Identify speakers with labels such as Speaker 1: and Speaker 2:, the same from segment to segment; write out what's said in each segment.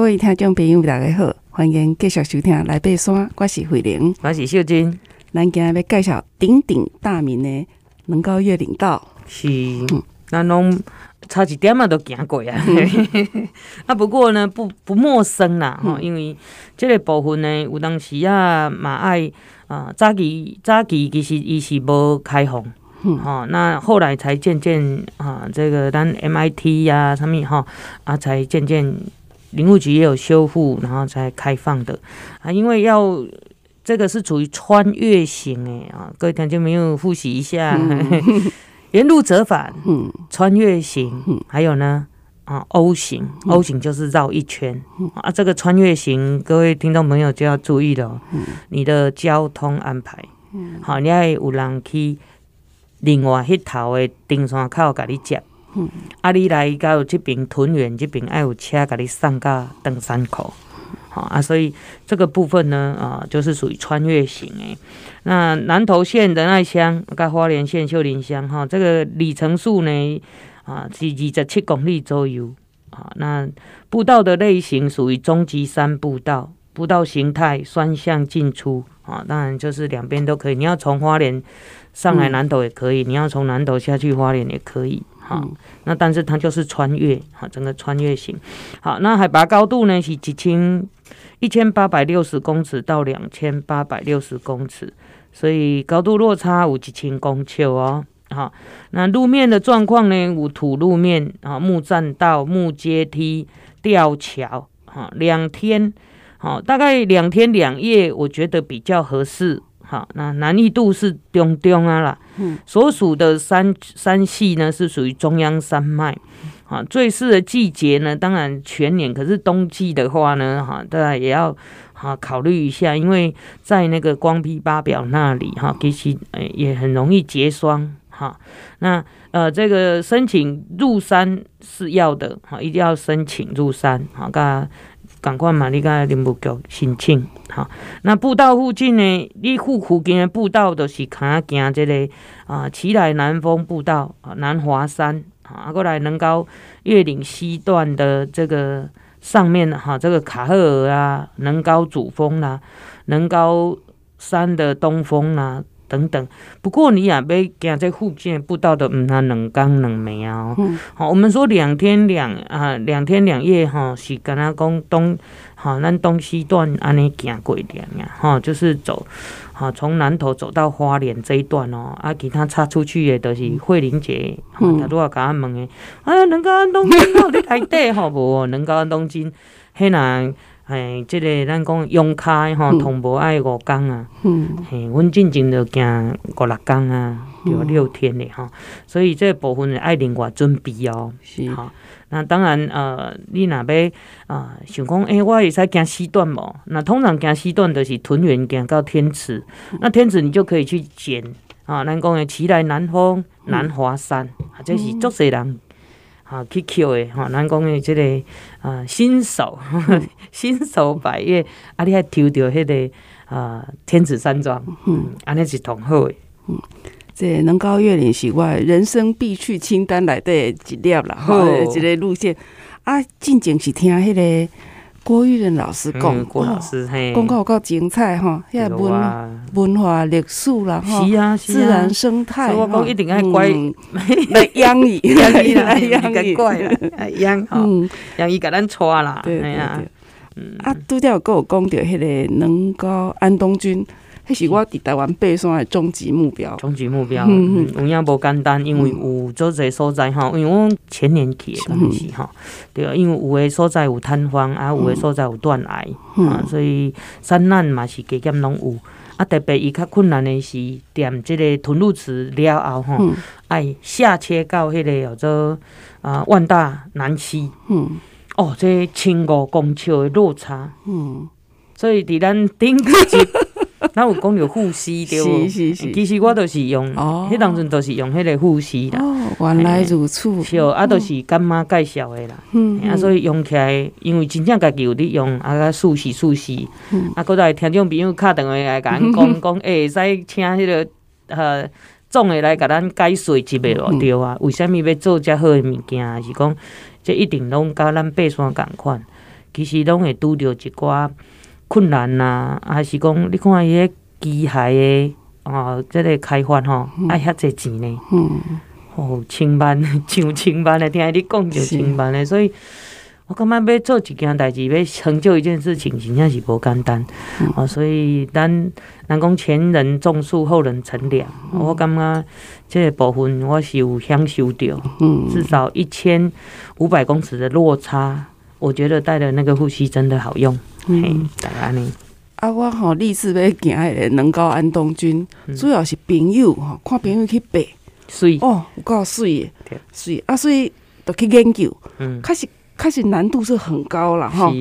Speaker 1: 各位听众朋友，大家好，欢迎继续收听《来爬山》，我是慧玲，
Speaker 2: 我是秀珍。
Speaker 1: 咱今日要介绍鼎鼎大名的能高越岭道，
Speaker 2: 是，咱拢差一点嘛都行过啊。啊，不过呢，不不陌生啦，吼、嗯，因为这个部分呢，有当时啊，嘛爱啊，早期早期其实伊是无开放，嗯，哈，那后来才渐渐啊，这个咱 MIT 呀，什么哈，啊，才渐渐。林务局也有修复，然后才开放的。啊，因为要这个是属于穿越型诶啊，各位听众朋友复习一下，嗯、沿路折返，嗯，穿越型，嗯，还有呢啊 O 型，O 型就是绕一圈、嗯、啊，这个穿越型，各位听众朋友就要注意了，嗯，你的交通安排，嗯，好，你要有人去另外迄头的登山口给你接。嗯，啊，你来到这边屯园这边，爱有车给你送到登山口，好啊，所以这个部分呢，啊，就是属于穿越型诶。那南投县仁爱乡跟花莲县秀林乡，哈，这个里程数呢，啊，是二十七公里左右，啊，那步道的类型属于中级山步道，步道形态双向进出，啊，当然就是两边都可以，你要从花莲上来南投也可以，嗯、你要从南投下去花莲也可以。好，那但是它就是穿越，好，整个穿越型。好，那海拔高度呢是几千一千八百六十公尺到两千八百六十公尺，所以高度落差有几千公尺哦。好，那路面的状况呢，有土路面啊，木栈道、木阶梯、吊桥，哈，两天，好，大概两天两夜，我觉得比较合适。好，那难易度是中中啊啦。嗯，所属的山山系呢是属于中央山脉。啊，最适的季节呢，当然全年。可是冬季的话呢，哈，大家也要哈考虑一下，因为在那个光批八表那里哈，其实也很容易结霜。哈，那呃，这个申请入山是要的，哈，一定要申请入山。哈，大家。赶快嘛！你甲林务局申请哈。那步道附近呢？你附附近的步道都是卡行这个啊，奇来南峰步道啊，南华山啊，过来能高越岭西段的这个上面哈，这个卡赫尔啊，能高主峰啦，能高山的东峰啦。等等，不过你也要行这附近的步道的，嗯，那两天两夜啊。好，我们说两天两啊，两天两夜哈，是跟他讲东，好，咱东西段安尼行过点呀，哈，就是走，好，从南头走到花莲这一段哦，啊，其他插出去的都是慧玲姐，他都要甲我问的，啊，能够安东京到底台底好 不？能够安东京，嘿那。哎，这个咱讲用开吼，同无爱五工啊。嗯，嘿，阮进前着行五六工啊，着六天的吼。所以这部分爱另外准备哦。是吼。那当然，呃，你若要啊，想讲，哎，我会使行西段无？那通常行西段就是屯园行到天池，那天池你就可以去捡啊。咱讲的奇来南峰、南华山，啊，这是足侪人。啊，去捡的吼，咱讲的即个啊、呃，新手，嗯、新手百越，啊，你还抽到迄个啊、呃，天子山庄，嗯，安尼是同好的，
Speaker 1: 嗯，这能高月岭是我人生必去清单内底一粒啦，吼、哦，一个路线，啊，进前是听迄个。郭玉仁老师讲，
Speaker 2: 郭老师嘿，
Speaker 1: 讲够够精彩哈，遐文文化历史啦，哈，
Speaker 2: 是啊，
Speaker 1: 自然生态，
Speaker 2: 我讲一定爱乖
Speaker 1: 来养伊，
Speaker 2: 养伊来 养伊，乖啦，养好，养伊甲咱带啦，
Speaker 1: 对对对，啊，拄则有有讲到迄个能高安东军。这是我伫台湾爬山的终极目标。
Speaker 2: 终极目标，嗯嗯，有影无简单，因为有做侪所在哈，因为我前年去的关系哈，对啊，因为有诶所在有瘫痪，啊，有诶所在有断崖，啊，所以山难嘛是加减拢有，啊，特别伊较困难的是踮即个屯路池了后吼，爱下切到迄个叫做啊万大南溪，嗯，哦，这千五公尺的落差，嗯，所以伫咱顶级。那有讲着护膝对不？是是是，其实我都是用，迄当阵都是用迄个护膝啦。
Speaker 1: 哦，原来如此。
Speaker 2: 是哦，啊，都是干妈介绍的啦。嗯，啊，所以用起来，因为真正家己有伫用，啊，个熟悉熟悉。嗯。啊，搁来听众朋友敲电话来甲咱讲 讲，会使请迄个呃总的来甲咱解说一下咯，对啊？为虾物要做遮好的物件？是讲这一定拢甲咱爬山共款。其实拢会拄着一寡困难呐、啊，还是讲你看伊个机械的哦，这个开发吼，爱遐侪钱呢。嗯，哦，千万 上千万的，听你讲就千万的，所以。我感觉要做一件代志，要成就一件事情，真正是无简单。哦、嗯，所以咱人讲前人种树，后人乘凉。嗯、我感觉这个部分我是有享受到。嗯，至少一千五百公尺的落差，我觉得戴的那个护膝真的好用。嗯，大概呢。
Speaker 1: 啊，我吼立志要行迄个能高安东军，嗯、主要是朋友吼，看朋友去爬，
Speaker 2: 水。
Speaker 1: 哦，有够水的，水。啊，所以都去研究。嗯，开始。开始难度是很高了吼，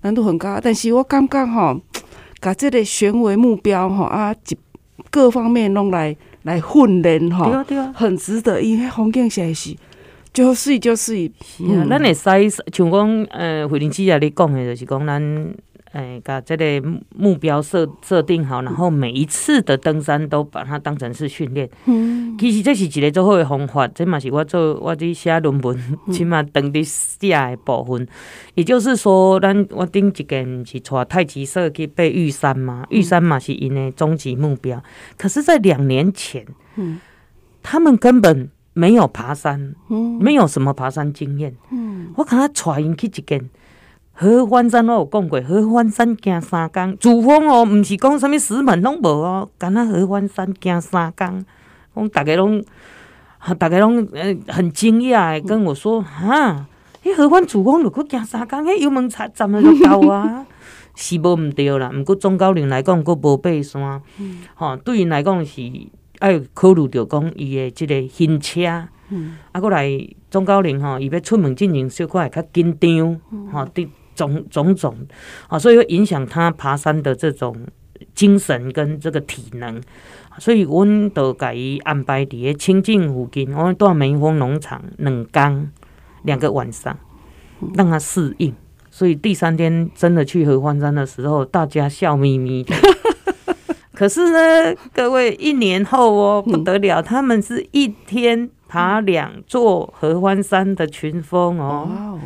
Speaker 1: 难度很高，但是我感觉哈，把这个选为目标吼啊，各方面拢来来训练吼，对啊对啊，很值得，因为风景实在是就是就是，
Speaker 2: 是啊，咱会使像讲呃，惠玲姐啊，你讲的就是讲咱。哎，把这个目标设设定好，然后每一次的登山都把它当成是训练。嗯，其实这是一个最好的方法，这嘛是我做我伫写论文，起码等的写的部分。也就是说，咱我顶一件是带太极社去爬玉山嘛，玉山嘛是因的终极目标。可是，在两年前，嗯，他们根本没有爬山，嗯，没有什么爬山经验，嗯，我看他带因去一间。合欢山我有讲过，合欢山行三工，主峰哦，毋是讲啥物石门拢无哦，敢那合欢山行三工，讲大家拢，大家拢呃很惊讶的，跟我说哈，迄合欢主峰如果行三工，迄油门才站得就到啊，是无毋对啦，毋过总教练来讲，佫无爬山，吼、嗯，对因来讲是爱考虑着讲伊的即个行车，嗯，啊，过来总教练吼，伊要出门进行小可会较紧张，吼、对，种种种。啊，所以会影响他爬山的这种精神跟这个体能，所以我们都给伊安排伫清境附近，我们到梅峰农场两天两个晚上，让他适应。所以第三天真的去合欢山的时候，大家笑眯眯的。可是呢，各位一年后哦，不得了，他们是一天爬两座合欢山的群峰哦。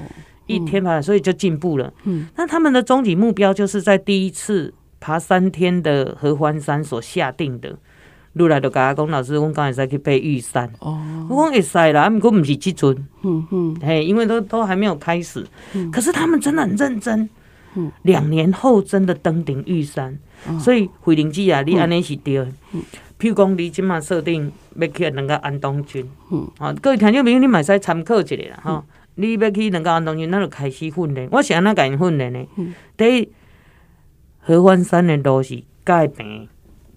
Speaker 2: 一天爬，所以就进步了。嗯，那他们的终极目标就是在第一次爬三天的合欢山所下定的。后来就讲，老师，我刚才去爬玉山。哦，我讲会使啦，不过不是这尊。嗯嗯，嘿，因为都都还没有开始。嗯，可是他们真的很认真。嗯，两年后真的登顶玉山。所以惠玲姐啊，你安尼是对。嗯，譬如讲，你今嘛设定要去两个安东军。嗯，啊，各位听众朋友，你嘛使参考一下啦，哈。你要去两个安东军，那就开始训练。我是安怎甲因训练的？嗯、第一，合欢山的路是介平，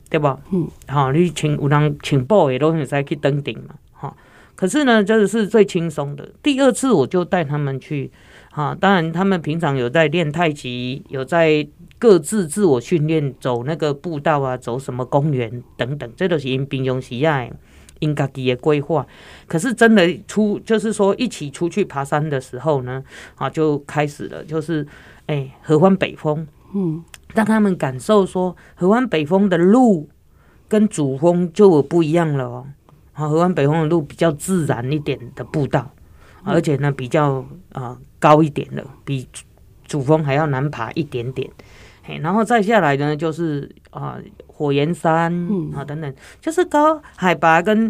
Speaker 2: 对吧？嗯，好，你请有人请报的都会使去登顶嘛。好，可是呢，这、就是最轻松的。第二次我就带他们去，哈，当然他们平常有在练太极，有在各自自我训练，走那个步道啊，走什么公园等等，这都是因平常时啊。应该的规划，可是真的出，就是说一起出去爬山的时候呢，啊，就开始了，就是哎，合欢北峰，嗯，让他们感受说，合欢北峰的路跟主峰就不一样了哦。啊，合欢北峰的路比较自然一点的步道，而且呢比较啊高一点的，比主峰还要难爬一点点。嘿，然后再下来呢，就是啊。火焰山啊，等等，就是高海拔跟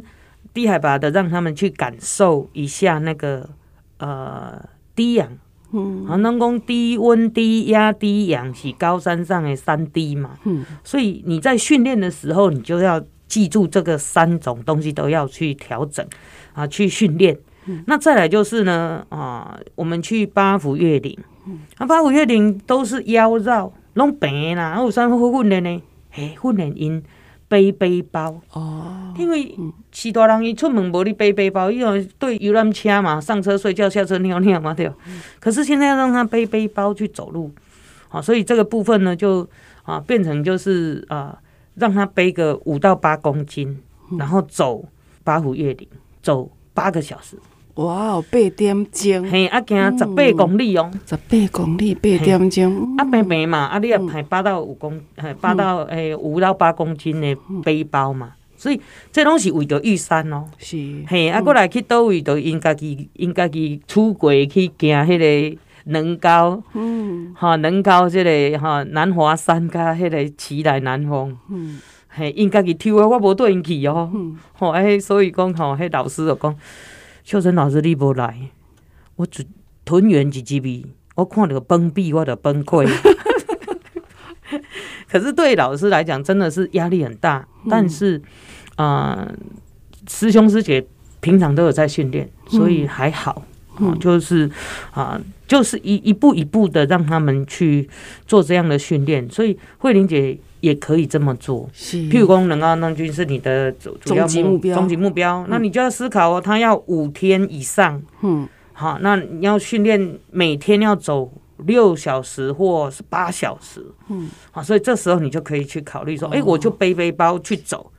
Speaker 2: 低海拔的，让他们去感受一下那个呃低氧。嗯，啊，人讲低温、低压、低氧是高山上的三低嘛。嗯，所以你在训练的时候，你就要记住这个三种东西都要去调整啊，去训练。嗯，那再来就是呢，啊，我们去八福月岭，啊，八福月岭都是妖绕，拢平啦，还有啥好训练呢？诶，训练因背背包哦，因为其他人伊出门无你背背包，因为对游览车嘛，上车睡觉，下车尿尿嘛，对吧？嗯、可是现在要让他背背包去走路，好，所以这个部分呢，就啊变成就是啊，让他背个五到八公斤，然后走八福岳岭，走八个小时。
Speaker 1: 哇哦，八点钟，
Speaker 2: 嘿，啊，行十八公里哦，
Speaker 1: 十八公里，八点钟，
Speaker 2: 啊，平平嘛，啊，你也排八到五公，八到诶五到八公斤的背包嘛，所以这拢是为着玉山咯，是，嘿，啊，过来去倒位，都因家己因家己出国去行迄个能高，嗯，哈，能高这个哈南华山加迄个奇来南峰，嗯，嘿，因家己抽的，我无对因去哦，吼，哎，所以讲吼，迄老师就讲，秀珍老师你无来，我就吞圆一支笔，我看到崩壁我就崩溃。可是对老师来讲，真的是压力很大，但是，啊，师兄师姐平常都有在训练，所以还好。哦，就是啊，就是一一步一步的让他们去做这样的训练，所以慧玲姐也可以这么做。是，譬如功能啊，那就是你的主主要目标，终极目标，那你就要思考哦，他要五天以上，嗯，好，那你要训练每天要走六小时或是八小时，嗯，好，所以这时候你就可以去考虑说，哎，我就背背包去走，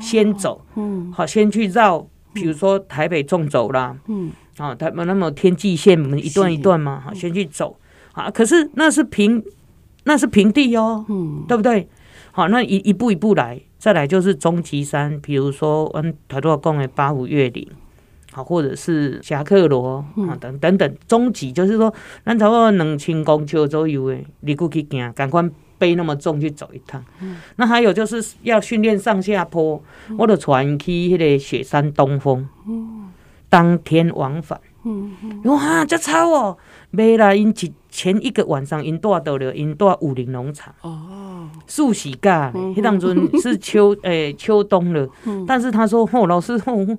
Speaker 2: 先走，嗯，好，先去绕，比如说台北纵走啦，嗯。啊，他们那么天际线，我们一段一段嘛，好，先去走啊。可是那是平，那是平地哦，嗯，对不对？好，那一一步一步来，再来就是终极山，比如说嗯，台多讲的八五月岭，好，或者是侠客罗啊，等等等。终极就是说，咱差不多两千公尺左右的，你过去行，赶快背那么重去走一趟。嗯，那还有就是要训练上下坡，我的船去那个雪山东峰。嗯。当天往返，嗯嗯，哇，这超哦，没啦，因前前一个晚上因住到了因住武林农场。哦，树喜嘎，迄当阵是秋 诶、欸、秋冬了，嗯、但是他说哦，老师哦，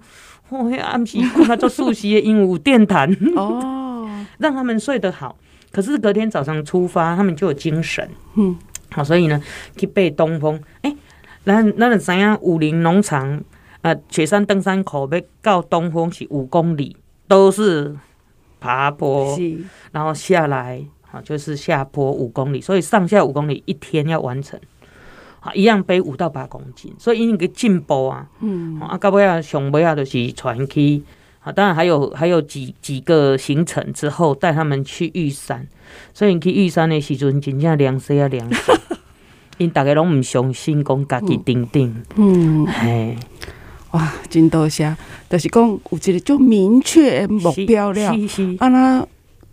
Speaker 2: 哦，暗时困他做树喜的鹦鹉电毯。哦，让他们睡得好，可是隔天早上出发，他们就有精神，嗯，好，所以呢去背东风，哎、欸，那那怎样武林农场？啊，雪山登山口要到东峰是五公里，都是爬坡，然后下来啊，就是下坡五公里，所以上下五公里一天要完成，啊，一样背五到八公斤，所以因个进步啊，嗯，啊，到尾啊上尾啊就是传奇，啊，当然还有还有几几个行程之后带他们去玉山，所以你去玉山的时阵真正凉死啊凉死，因大家拢唔相信讲家己顶顶，嗯，嘿。
Speaker 1: 哇，真多谢，就是讲有一个就明确目标了，啊，那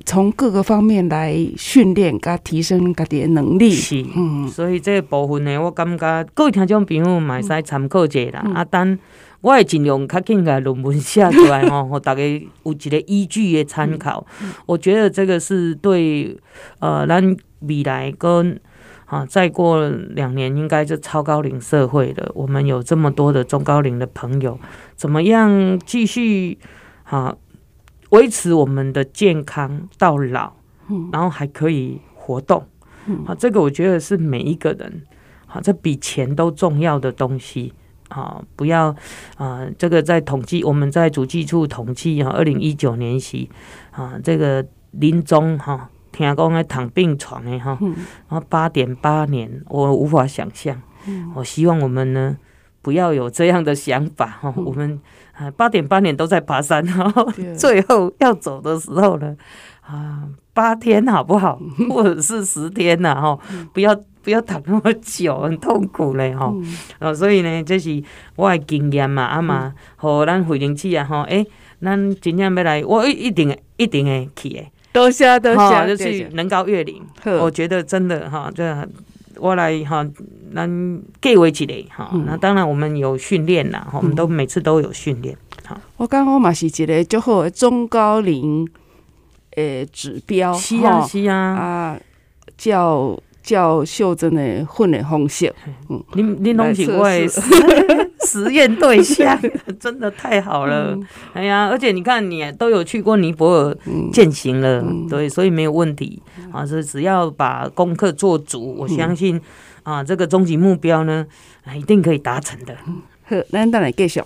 Speaker 1: 从各个方面来训练，加提升家己的能力。是，
Speaker 2: 嗯，所以这个部分呢，我感觉各位听众朋友嘛，使参考一下啦。嗯、啊，等我会尽量较紧个论文写出来吼，我大家有一个依据的参考。我觉得这个是对呃，咱未来跟。啊，再过两年应该就超高龄社会了。我们有这么多的中高龄的朋友，怎么样继续啊维持我们的健康到老？然后还可以活动。啊，这个我觉得是每一个人啊，这比钱都重要的东西啊！不要啊，这个在统计，我们在主计处统计啊，二零一九年起啊，这个临终哈。听讲在躺病床的哈，然后八点八年，我无法想象。我希望我们呢不要有这样的想法哈。我们啊八点八年都在爬山，然后 最后要走的时候呢啊八天好不好？或者是十天呐哈？不要不要躺那么久，很痛苦嘞哈。哦，所以呢，这是我的经验嘛，啊嘛，和咱慧玲姐啊哈，哎，咱真正要来，我一定一定会去的。
Speaker 1: 多谢多谢，
Speaker 2: 就是能高月龄，我觉得真的哈，这我来哈，能计划一个哈。那当然我们有训练啦，我们都每次都有训练。好，
Speaker 1: 我刚刚嘛是一个最好的中高龄诶指标，
Speaker 2: 是啊是啊。
Speaker 1: 啊叫。叫秀珍的训练方式，
Speaker 2: 嗯，你你拢是我的 实验对象，真的太好了。嗯、哎呀，而且你看，你都有去过尼泊尔践行了，嗯、对，所以没有问题啊。是只要把功课做足，我相信啊，这个终极目标呢，一定可以达成的。
Speaker 1: 好，那当然继续。